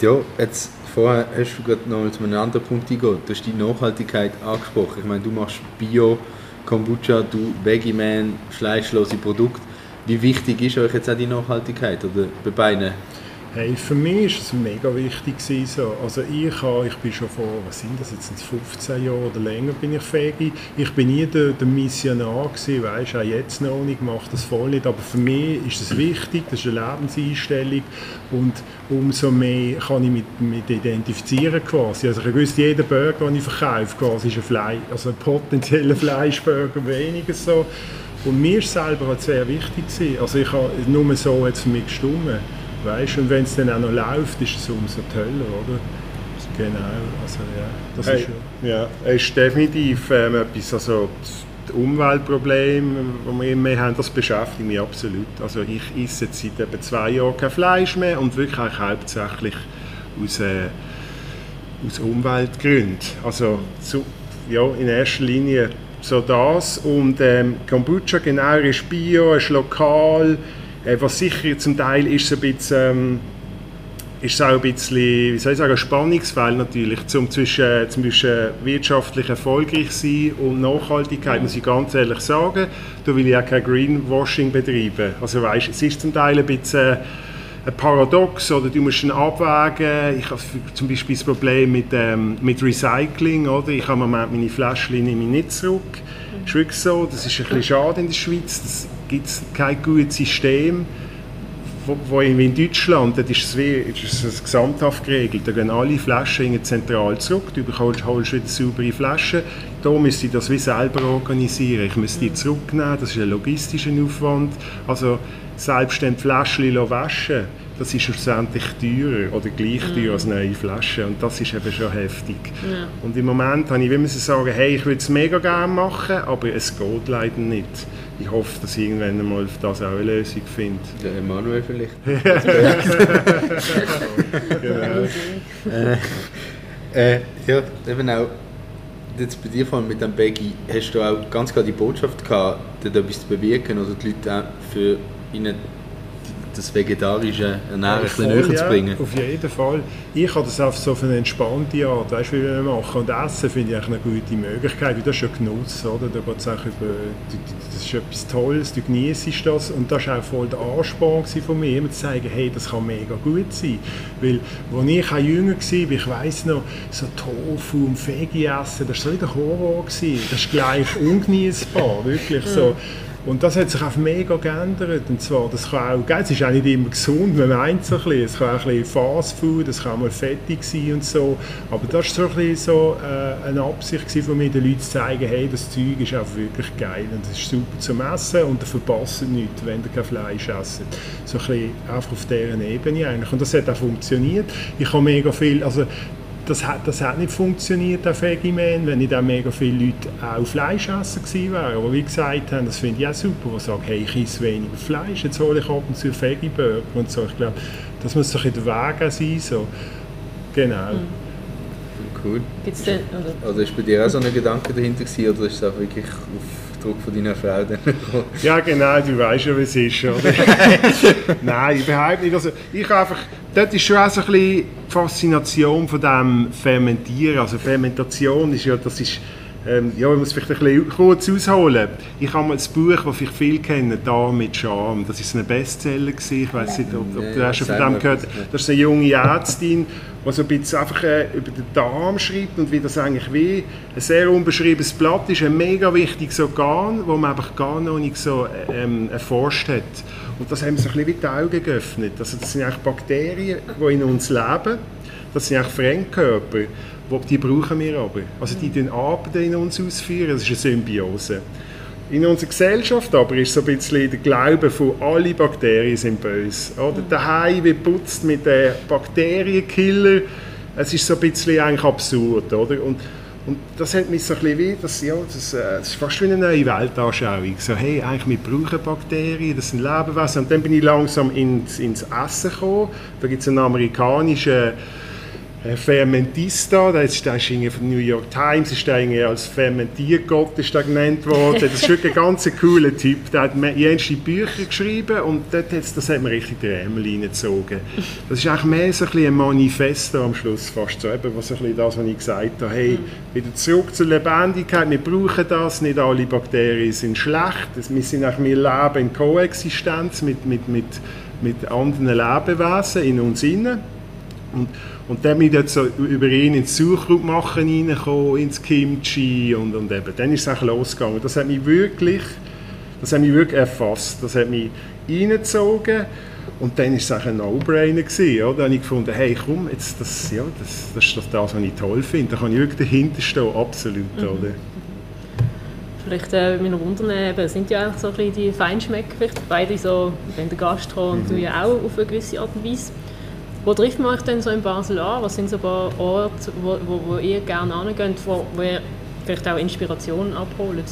Ja, jetzt vorher hast du gerade noch zu einem anderen Punkt eingegangen. Du hast die Nachhaltigkeit angesprochen. Ich meine, du machst Bio, Kombucha, du Veggie-Man, fleischlose Produkte. Wie wichtig ist euch jetzt auch die Nachhaltigkeit oder bei beiden? Hey, für mich war es mega wichtig. So. Also ich, habe, ich bin schon vor, was sind das jetzt, 15 Jahren oder länger bin ich fähig. Ich bin nie der, der Missionar gewesen, weißt, auch jetzt noch nicht, ich mache das voll nicht. Aber für mich ist es wichtig, das ist eine Lebenseinstellung und umso mehr kann ich mit, mit identifizieren quasi. Also ich wüsste, jeder Burger, den ich verkaufe, quasi ist ein, Fleisch, also ein potenzieller *laughs* Fleischburger weniger so. Und mir es selber halt sehr wichtig gewesen. Also ich habe, nur so hat es für mich gestimmt. Weißt? Und wenn es dann auch noch läuft, ist es umso toller, oder? Genau, also ja, das hey, ist ja. Ja, es ist definitiv ähm, etwas, also das Umweltproblem, das wir immer haben, das beschäftigt mich absolut. Also ich esse jetzt seit etwa zwei Jahren kein Fleisch mehr und wirklich eigentlich hauptsächlich aus, äh, aus Umweltgründen. Also zu, ja, in erster Linie so das und ähm, Kombucha genau ist Bio, ist lokal, was sicher zum Teil ist ein bisschen, ähm, ist auch ein bisschen, wie soll ich sagen, ein Spannungsfeld natürlich, zum zwischen, zwischen wirtschaftlich erfolgreich sein und Nachhaltigkeit, muss ich ganz ehrlich sagen. Da will ich auch kein Greenwashing betreiben. Also weißt, es ist zum Teil ein bisschen ein Paradox oder du musst ihn abwägen. Ich habe zum Beispiel das Problem mit, ähm, mit Recycling. Oder? Ich habe meine Fläschchen nehme ich nicht zurück. Das ist wirklich so. Das ist ein bisschen schade in der Schweiz. Das gibt es kein gutes System wo, wo in Deutschland, das ist wie, ist es gesamthaft geregelt. Da gehen alle Flaschen zentral zurück, du holst, holst wieder saubere Flaschen. Da müsste ich das wie selber organisieren. Ich müsste die zurücknehmen, das ist ein logistischer Aufwand. Also selbst die Fläschchen waschen das ist schlussendlich teurer oder gleich teuer als neue Flaschen und das ist eben schon heftig. Ja. Und im Moment habe ich, wie man sagen, hey, ich würde es mega gerne machen, aber es geht leider nicht. Ich hoffe, dass ich irgendwann einmal auf das auch eine Lösung finde. Der Emanuel vielleicht. *laughs* genau. äh, äh, ja, eben auch jetzt bei dir vorhin mit dem Baggy, hast du auch ganz klar die Botschaft gehabt, dort etwas zu bewirken oder die Leute auch für ihnen das vegetarische Ernähren ein bisschen näher zu bringen. Auf jeden Fall. Ich habe das auf so eine entspannte Art, weißt du, wie wir machen. Und Essen finde ich eine gute Möglichkeit, weil das ist ja Genuss, oder? Da geht es über, das ist etwas Tolles, du genießt das und das war auch voll der Ansporn von mir, immer zu sagen, hey, das kann mega gut sein. Weil, als ich auch jünger war, ich weiss noch, so Tofu und Veggie essen, das war so der Horror. Gewesen. Das ist gleich ungenießbar, wirklich so. Und das hat sich auch mega geändert. Und zwar, das kann auch, es ist auch nicht immer gesund, man meint es ein bisschen. Es kann auch ein bisschen Fast Food, es kann auch mal fettig sein und so. Aber das war so ein bisschen so äh, eine Absicht von mir, den Leuten zu zeigen, hey, das Zeug ist auch wirklich geil und es ist super zum Essen und ihr verpasst nichts, wenn ihr kein Fleisch esst. So ein bisschen einfach auf dieser Ebene eigentlich. Und das hat auch funktioniert. Ich habe mega viel, also das hat, das hat nicht funktioniert, der Vegiman, wenn nicht auch mega viele Leute auch Fleisch essen gewesen wären. Aber wie gesagt haben, das finde ich auch super, die sagen, hey, ich esse weniger Fleisch, jetzt hole ich ab und zu Veggie-Burger und so. Ich glaube, das muss doch in der Weg sein, so. Genau. Mhm. Cool. Gibt's denn, oder? oder ist bei dir auch so ein Gedanke dahinter gewesen, oder ist es auch wirklich auf Druck von deiner Frau dann *laughs* Ja genau, du weißt ja, wie es ist, oder? *laughs* Nein, überhaupt nicht. Also, ich einfach, dort ist schon auch so ein bisschen die Faszination von dem Fermentieren. Also Fermentation ist ja, das ist ähm, ja, ich muss vielleicht ein bisschen kurz ausholen. Ich habe mal das Buch, das vielleicht viele kennen, «Da mit Charme». Das war ein Bestseller. Gewesen. Ich weiß nicht, ob, ob du hast schon von dem gehört hast. Das ist eine junge Ärztin, so ein bisschen einfach äh, über den Darm schreibt und wie das eigentlich wie ein sehr unbeschriebenes Blatt ist, ein mega wichtiges Organ, das man einfach gar noch nicht so ähm, erforscht hat. Und das haben wir ein bisschen wie die Augen geöffnet. Also das sind eigentlich Bakterien, die in uns leben. Das sind eigentlich Fremdkörper die brauchen wir aber. Also die den Arbeiten in uns ausführen, das ist eine Symbiose. In unserer Gesellschaft aber ist so ein bisschen der Glaube von alle Bakterien sind böse. Oder daheim wird putzt mit den Bakterienkiller. Es ist so ein bisschen eigentlich absurd, oder? Und, und das hat mich so ein bisschen wie, das, ja, das, äh, das ist fast wie eine neue Weltanschauung. So, hey, eigentlich wir brauchen Bakterien, das sind Lebewesen. Und dann bin ich langsam ins, ins Essen gekommen. Da gibt es einen amerikanischen Fermentista, der ist, ist von der New York Times, ist der als Fermentiergott ist genannt worden. Das ist wirklich ein ganz cooler Typ. Der hat jenste Bücher geschrieben und dort das hat mir richtig die Ärmel reingezogen. Das ist eigentlich mehr so ein, ein Manifesto am Schluss fast so, eben, was ein das, was ich gesagt habe. Hey, wieder zurück zur Lebendigkeit, wir brauchen das, nicht alle Bakterien sind schlecht, wir, sind eigentlich, wir leben in Koexistenz mit, mit, mit, mit anderen Lebewesen in uns innen. Und, und dann bin ich dort so über ihn ins Suchgruppe machen reingekommen, ins Kimchi und, und eben, dann ist es losgegangen. Das hat mich wirklich, das hat mich wirklich erfasst, das hat mich reingezogen und dann war es ein No-Brainer oder? Dann habe ich gefunden, hey komm, jetzt, das, ja, das, das ist das, was ich toll finde, da kann ich wirklich dahinter stehen, absolut, mhm. oder? Vielleicht äh, mit Wundern sind ja auch so ein bisschen die Feinschmecker, vielleicht beide so, wenn der Gastro und mhm. du ja auch auf eine gewisse Art und Weise. Wo trifft man euch denn so in Basel an? Was sind so ein paar Orte, wo, wo, wo ihr gerne hingeht, wo, wo ihr vielleicht auch Inspiration abholt?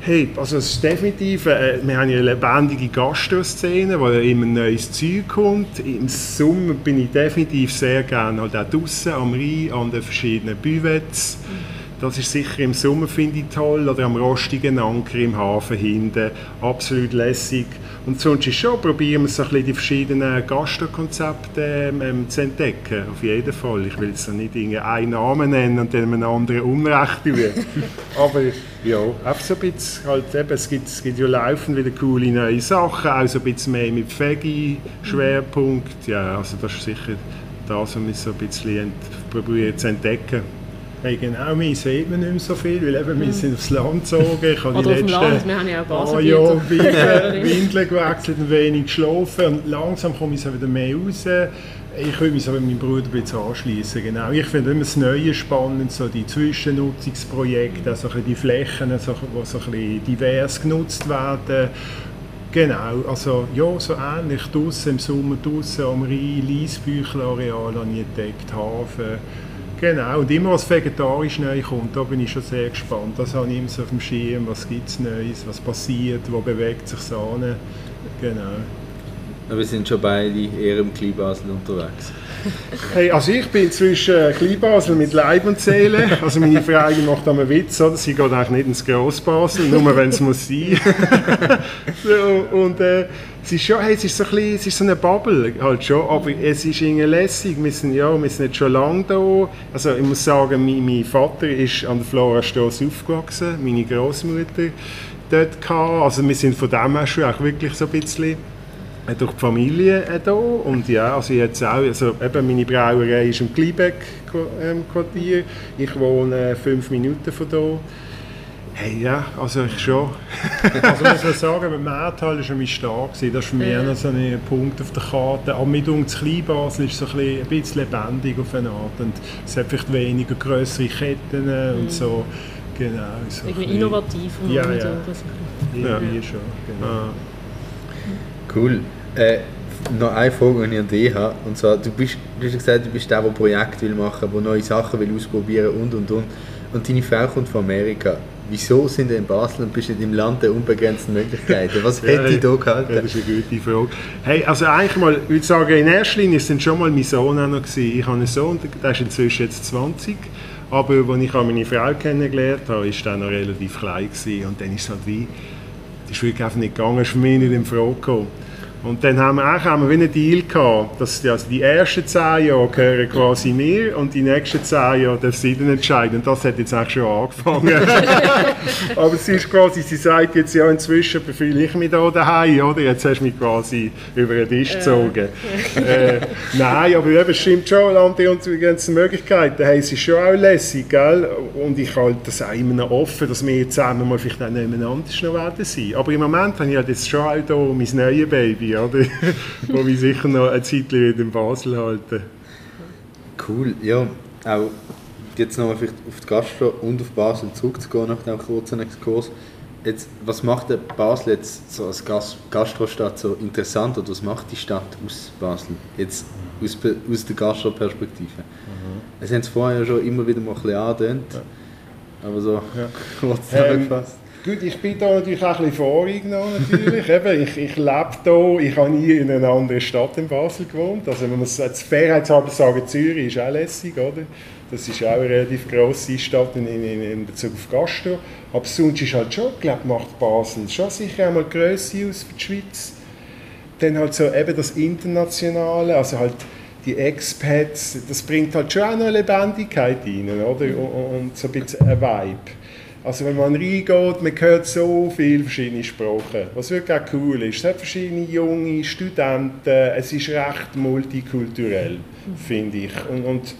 Hey, also es ist definitiv, äh, wir haben eine lebendige Gastroszene, wo ja immer neues Zeug kommt. Im Sommer bin ich definitiv sehr gerne halt auch draußen am Rhein, an den verschiedenen Büvets. Mhm das ist sicher im Sommer finde ich toll oder am rostigen Anker im Hafen hinten. Absolut lässig. Und sonst ist schon, probieren wir so ein bisschen die verschiedenen Gastrokonzepte ähm, zu entdecken. Auf jeden Fall. Ich will jetzt nicht einen Namen nennen und dann einem anderen Unrecht tun. *laughs* Aber ja, einfach so ein bisschen halt eben, es gibt, es gibt ja laufend wieder coole neue Sachen, auch so ein bisschen mehr mit Veggie-Schwerpunkt. Ja, also das ist sicher das, was wir so ein bisschen probieren zu entdecken. Hey, genau, mich sieht man nicht mehr so viel, weil eben, wir sind aufs Land gezogen. Ich habe Oder die letzten Land, wir haben ja auch. Jahre Windeln, *laughs* Windeln gewechselt, ein wenig geschlafen und langsam komme ich so wieder mehr raus. Ich will mich so mit meinem Bruder ein bisschen anschließen. Genau. Ich finde immer das Neue spannend, so die Zwischennutzungsprojekte, also die Flächen, die so ein bisschen divers genutzt werden. Genau, also ja, so ähnlich. Draussen, im Sommer draussen am Rhein, Liesbüchler-Areal habe ich entdeckt, Hafen. Genau, und immer was vegetarisch neu kommt, da bin ich schon sehr gespannt. Das habe ich immer so auf dem Schirm, was gibt es Neues, was passiert, wo bewegt sich Sahne. Genau. Wir sind schon beide eher im Kleinbasel unterwegs. Hey, also ich bin zwischen Kleinbasel mit Leib und Seele. Also meine Frau macht einen Witz, oder? sie geht eigentlich nicht ins Grossbasel, nur wenn es muss sein. *laughs* so, und äh, es ist schon, hey, es ist so ein bisschen, es ist so eine Bubble halt schon, aber es ist irgendwie lässig. Wir sind, ja, wir sind nicht schon lange da. Also ich muss sagen, mein, mein Vater ist an der Florastrasse aufgewachsen, meine Großmutter dort gehabt. Also wir sind von dem her schon auch wirklich so ein bisschen äh, durch die Familie äh, da und ja, also jetzt auch, also eben meine Brauerei ist im Gleibeck-Quartier, ich wohne äh, fünf Minuten von da. Hey, ja, also ich schon. *laughs* Also muss man sagen, mit Märtal war schon stark. gewesen. Das ist für mich noch so ein Punkt auf der Karte. Aber mit uns Kleinbasel ist so ein bisschen, ein bisschen lebendig auf eine Art. Und es hat vielleicht weniger größere Ketten und so. Genau. So ein Irgendwie innovativ und Ja, ja. so- Irgendwie schon. Genau. Ah. Cool. Äh, noch eine Frage, die ich an dich habe. Und zwar, du, bist, du hast ja gesagt, du bist der, der Projekte will machen will, der neue Sachen will ausprobieren und und und. Und deine Frau kommt von Amerika. Wieso sind ihr in Basel und bist nicht im Land der unbegrenzten Möglichkeiten? Was *laughs* Ja, hätte dich da Ja, gehalten? das ist eine gute Frage. Hey, also eigentlich mal, ich würde sagen, in erster Linie sind schon mal mein Sohn auch noch gewesen. Ich habe einen Sohn, der ist inzwischen jetzt 20. Aber als ich meine Frau kennengelernt habe, war der noch relativ klein. Gewesen. Und dann ist es halt wie, das ist wirklich einfach nicht gegangen, ist für mich nicht in Frage gekommen. Und dann haben wir eigentlich haben wir einen Deal gehabt, dass die, also die ersten zehn Jahre gehören quasi mir und die nächsten zehn Jahre darf sie dann entscheiden. Und das hat jetzt eigentlich schon angefangen. *laughs* Aber sie ist quasi, sie sagt jetzt ja inzwischen, befühle ich mich da daheim, oder? Jetzt hast du mich quasi über den Tisch gezogen. Äh, nein, aber eben, stimmt schon, Land der unbegrenzten Möglichkeiten. Hey, es ist schon auch lässig, gell? Und ich halte das auch immer noch offen, dass wir jetzt zusammen mal vielleicht auch nebeneinander noch werden sein. Aber im Moment habe ich halt jetzt schon auch hier mein neues Baby, oder? *laughs* Wo mich sicher noch eine Zeit in Basel halten. Cool, ja. Auch jetzt nochmal vielleicht auf die Gastro und auf Basel zurückzugehen nach dem kurzen Exkurs. Jetzt, was macht der Basel jetzt so als Gas Gastrostadt so interessant oder was macht die Stadt aus Basel? Jetzt aus, aus der Gastro-Perspektive. Wir haben es vorher ja schon immer wieder mal ein bisschen angedeutet, aber so *laughs* kurz Ähm. Gut, ich bin da natürlich auch ein bisschen voreingenommen, natürlich. *laughs* Eben, ich, ich lebe hier, ich habe nie in einer anderen Stadt in Basel gewohnt. Also wenn man es Fairheitshalber sagen, Zürich ist auch lässig, oder? Das ist auch eine relativ grosse Stadt in, in, in Bezug auf Gastro. Aber sonst ist halt schon, glaube, macht Basel schon sicher einmal Grösse aus für die Schweiz. Dann halt so eben das Internationale, also halt die Expats, das bringt halt schon auch noch eine Lebendigkeit rein, oder? Und, und so ein bisschen ein Vibe. Also wenn man reingeht, man hört so viele verschiedene Sprachen, was wirklich auch cool ist. Es hat verschiedene junge Studenten, es ist recht multikulturell, finde ich. Und, und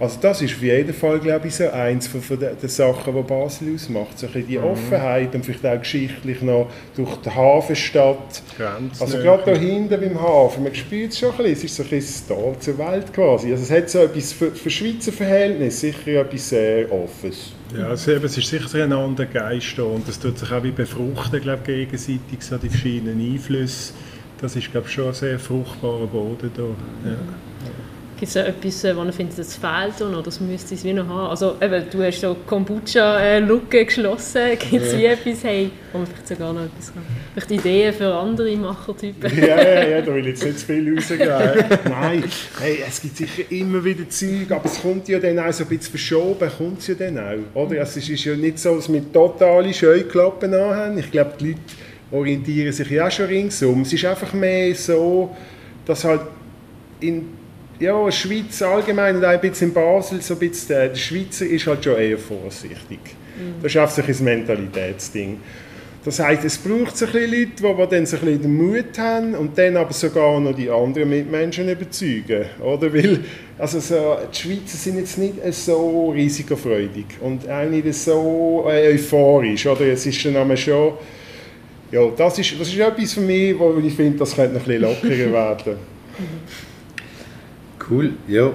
also das ist auf jeden Fall, glaube ich, so eins von, von den, den Sachen, die Basel ausmacht. So ein bisschen die Offenheit und vielleicht auch geschichtlich noch durch die Hafenstadt. Grenznähe. Also gerade da hinten beim Hafen, man spürt es schon ein bisschen, es ist so ein bisschen das Tor zur Welt quasi. Also es hat so etwas für, für Schweizer Verhältnisse sicher etwas sehr Offenes. Ja, also eben, es ist sicher ein anderer Geist und das tut sich auch wie befruchten, glaube ich, gegenseitig, so die verschiedenen Einflüsse. Das ist, glaube ich, schon ein sehr fruchtbarer Boden da. Ja. Gibt es etwas, wo ihr findet, das fehlt oder das müsste es wie noch haben? Also eben, du hast so Kombucha-Lücke geschlossen. Gibt es wie etwas, hey, wo man vielleicht sogar noch etwas kann? Vielleicht Ideen für andere Machertypen? ja, ja, ja, da will ich jetzt nicht zu viel rausgehen. *laughs* Nein, hey, es gibt sicher immer wieder Zeug, aber es kommt ja dann auch so ein bisschen verschoben, kommt es ja dann auch. Oder? Also es ist ja nicht so, dass wir totale Scheuklappen anhaben. Ich glaube, die Leute orientieren sich ja auch schon ringsum. Es ist einfach mehr so, dass halt in ja, Schweiz allgemein und auch ein bisschen in Basel, so ein bisschen, der, Schweizer ist halt schon eher vorsichtig. Das ist einfach so ein Mentalitätsding. Das heisst, es braucht so ein bisschen Leute, die, dann so ein bisschen den Mut haben und dann aber sogar noch die anderen Mitmenschen überzeugen. Oder? Weil also so, die Schweizer sind jetzt nicht so risikofreudig und auch nicht so äh, euphorisch. Oder? Es ist dann schon... Ja, das ist, das ist etwas für mich, wo ich finde, das könnte noch ein bisschen lockerer *laughs* werden. Cool, ja.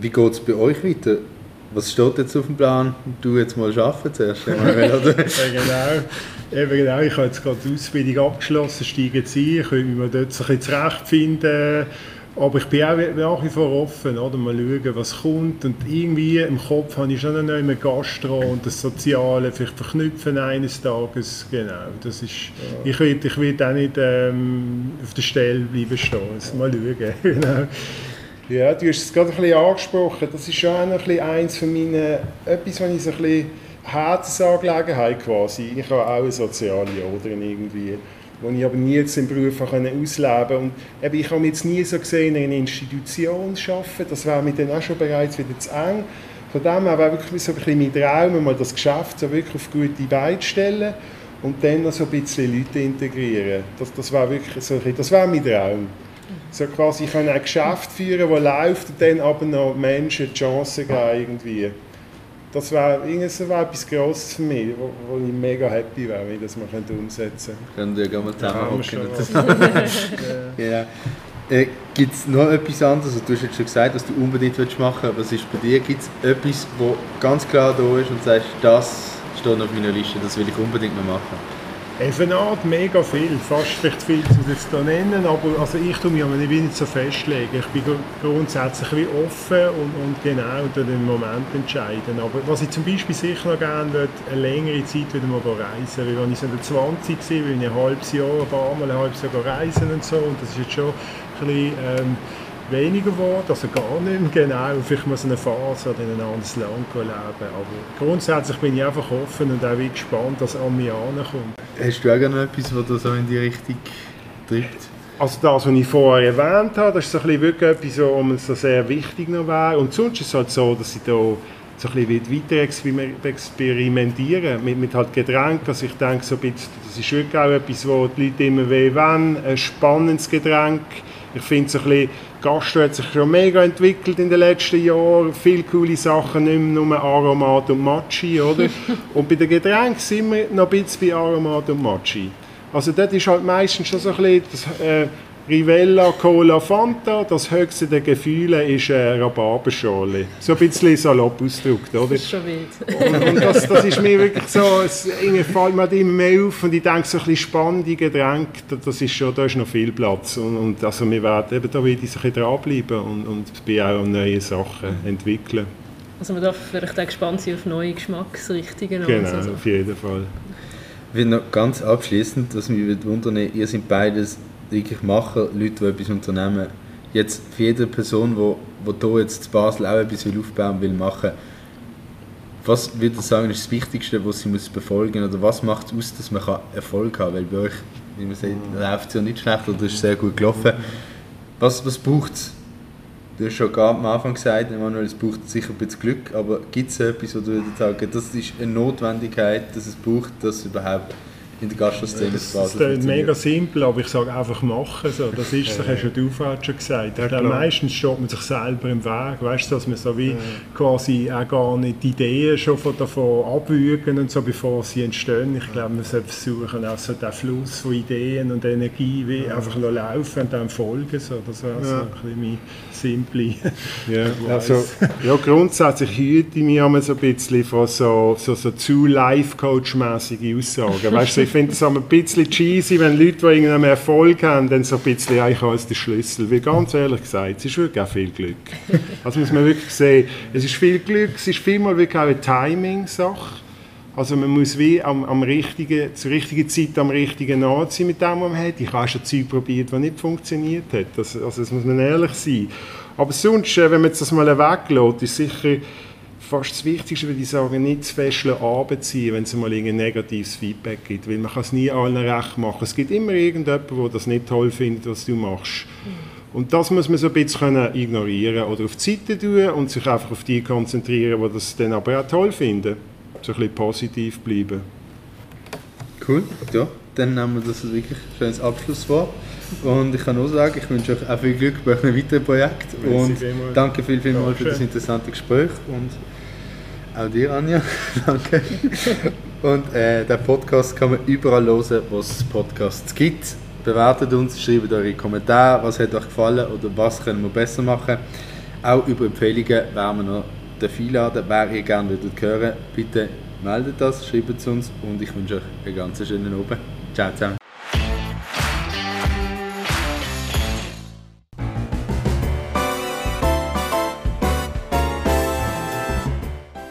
Wie geht es bei euch weiter? Was steht jetzt auf dem Plan? Du jetzt mal arbeiten zuerst, *laughs* ja, genau. Eben genau. Ich habe jetzt gerade die Ausbildung abgeschlossen, steige jetzt ein, ich könnte mich dort so ein bisschen zurechtfinden. Aber ich bin auch nach wie vor offen, oder? mal schauen, was kommt. Und irgendwie im Kopf habe ich schon noch immer Gastro und das Soziale vielleicht verknüpfen eines Tages. Genau, das ist, ja. ich will, ich will auch nicht ähm, auf der Stelle bleiben stehen. Also mal schauen. *laughs* genau. Ja, du hast es gerade ein bisschen angesprochen. Das ist schon ein bisschen eins von meinen, etwas, was ich so ein bisschen Herzensangelegenheit quasi. Ich habe auch eine soziale Oder irgendwie, wo ich aber nie jetzt im Beruf ausleben konnte. Und eben, ich habe mich jetzt nie so gesehen, in einer Institution arbeiten. Das wäre mir dann auch schon bereits wieder zu eng. Von dem her wäre wirklich so ein bisschen mein Traum, mal das Geschäft so wirklich auf gute Beine stellen und dann noch so ein bisschen Leute integrieren. Das, das wäre wirklich so, das wäre mein Traum so quasi ich kann ein Geschäft führen, das läuft und dann aber noch Menschen die Chance geben irgendwie. Das wäre wär etwas Grosses für mich, wo, wo ich mega happy wäre, wenn das mal umsetzen könnte. Können wir mal zusammenhocken. *laughs* ja. Äh, Gibt es noch etwas anderes? Also, du hast jetzt schon gesagt, was du unbedingt machen willst. Was ist bei dir? Gibt es etwas, das ganz klar da ist und sagst, das steht auf meiner Liste, das will ich unbedingt mal machen? FNA mega viel, fast vielleicht viel zu das da nennen, aber also ich tue mich aber nicht so festlegen. Ich bin grundsätzlich wie offen und, und genau unter den Moment entscheiden. Aber was ich zum Beispiel sicher noch gerne würde, eine längere Zeit wieder mal reisen. Weil wenn ich so in der 20 war, bin ich ein halbes Jahr, ein paar Mal ein halbes Jahr reisen und so und das ist jetzt schon ein bisschen, ähm, weniger geworden, also gar nicht mehr genau. Vielleicht muss eine Phase oder in ein anderes Land leben. Aber grundsätzlich bin ich einfach offen und auch gespannt, was an mich ankommt. Hast du auch noch etwas, was so in die Richtung trifft? Also das, was ich vorher erwähnt habe, das ist so ein bisschen wirklich etwas, was mir so sehr wichtig noch wäre. Und sonst ist es halt so, dass ich da so ein bisschen weiter experimentieren mit, mit halt Getränken. Also ich denke, so ein bisschen, das ist wirklich auch etwas, wo die Leute immer wollen. Ein spannendes Getränk. Ich finde so ein bisschen, Gastro hat sich schon mega entwickelt in den letzten Jahren. Viele coole Sachen, nicht mehr nur Aromat und Machi, oder? *laughs* und bei den Getränken sind wir noch ein bisschen bei Aromat und Machi. Also dort ist halt meistens schon so ein bisschen das, äh, Rivella, Cola, Fanta, das höchste der Gefühle ist eine Rhabarberschale. So ein bisschen salopp ausgedrückt, oder? Das ist schon wild. Und, und das, das, ist mir wirklich so, es fällt mir immer mehr auf und ich denke, so ein bisschen spannende Getränke, das ist schon, da ist noch viel Platz. Und, und also wir werden eben da wieder ein bisschen dranbleiben und, und bei auch neue Sachen entwickeln. Also man darf vielleicht auch gespannt sein auf neue Geschmacksrichtungen. Genau, so. auf jeden Fall. Ich will noch ganz abschließend, was mich wundern, ihr seid beides wirklich machen, Leute, die etwas unternehmen. Jetzt für jede Person, die, hier jetzt in Basel auch etwas will aufbauen will, machen, was würde ich sagen, ist das Wichtigste, was sie muss befolgen oder was macht es aus, dass man Erfolg haben kann? Weil bei euch, wie man sagt, läuft es ja nicht schlecht oder ist sehr gut gelaufen. Was, was braucht es? Du hast schon am Anfang gesagt, Emanuel, es braucht sicher ein bisschen Glück, aber gibt es etwas, wo du würdest sagen, das ist eine Notwendigkeit, dass es braucht, dass es überhaupt in der Gastroszene das, das ist mega simpel, aber ich sage einfach machen. So. Das ist, das hast ja du vorhin schon gesagt. Ja, meistens steht man sich selber im Weg. Weißt du, dass man so wie ja. quasi auch gar nicht die Ideen schon von davon abwürgen und so, bevor sie entstehen. Ich glaube, man sollte versuchen, auch so den Fluss von Ideen und Energie wie ja. einfach laufen und dann folgen. So. Das wäre so ein bisschen mein simple *laughs* ja. also, ja, grundsätzlich hüte ich mich immer so ein bisschen von so, so, so zu Life-Coach-mäßige Aussagen. Weißt du, ich finde es ein bisschen cheesy, wenn Leute, die irgendeinen Erfolg haben, dann so ein bisschen, ja, ich habe den Schlüssel. Weil ganz ehrlich gesagt, es ist wirklich auch viel Glück. Also muss man wirklich sehen, es ist viel Glück, es ist vielmal wirklich auch eine Timing-Sache. Also man muss wie am, am richtigen, zur richtigen Zeit am richtigen Ort sein mit dem, was man hat. Ich habe schon Zeug probiert, das nicht funktioniert hat. Das, also das muss man ehrlich sein. Aber sonst, äh, wenn man jetzt das mal weglässt, ist sicher fast das Wichtigste, würde ich sagen, nicht zu fest anbeziehen, wenn es mal ein negatives Feedback gibt, weil man kann es nie allen recht machen. Es gibt immer irgendjemanden, der das nicht toll findet, was du machst. Und das muss man so ein bisschen ignorieren oder auf die Seite tun und sich einfach auf die konzentrieren, die das dann aber auch toll finden. So ein bisschen positiv bleiben. Cool, ja, dann nehmen wir das wirklich ein schönes Abschlusswort. Und ich kann nur sagen, ich wünsche euch auch viel Glück bei eurem weiteren Projekt. Merci Und vielmals. danke viel, viel mal für das interessante Gespräch. Und auch dir, Anja. *laughs* danke. Und äh, den Podcast kann man überall hören, wo es Podcasts gibt. Bewertet uns, schreibt eure Kommentare, was hat euch gefallen oder was können wir besser machen. Auch über Empfehlungen werden wir noch dafür einladen. Wer ihr gerne würdet hören, bitte meldet das, schreibt es uns und ich wünsche euch einen ganz schönen Abend. Ciao zusammen.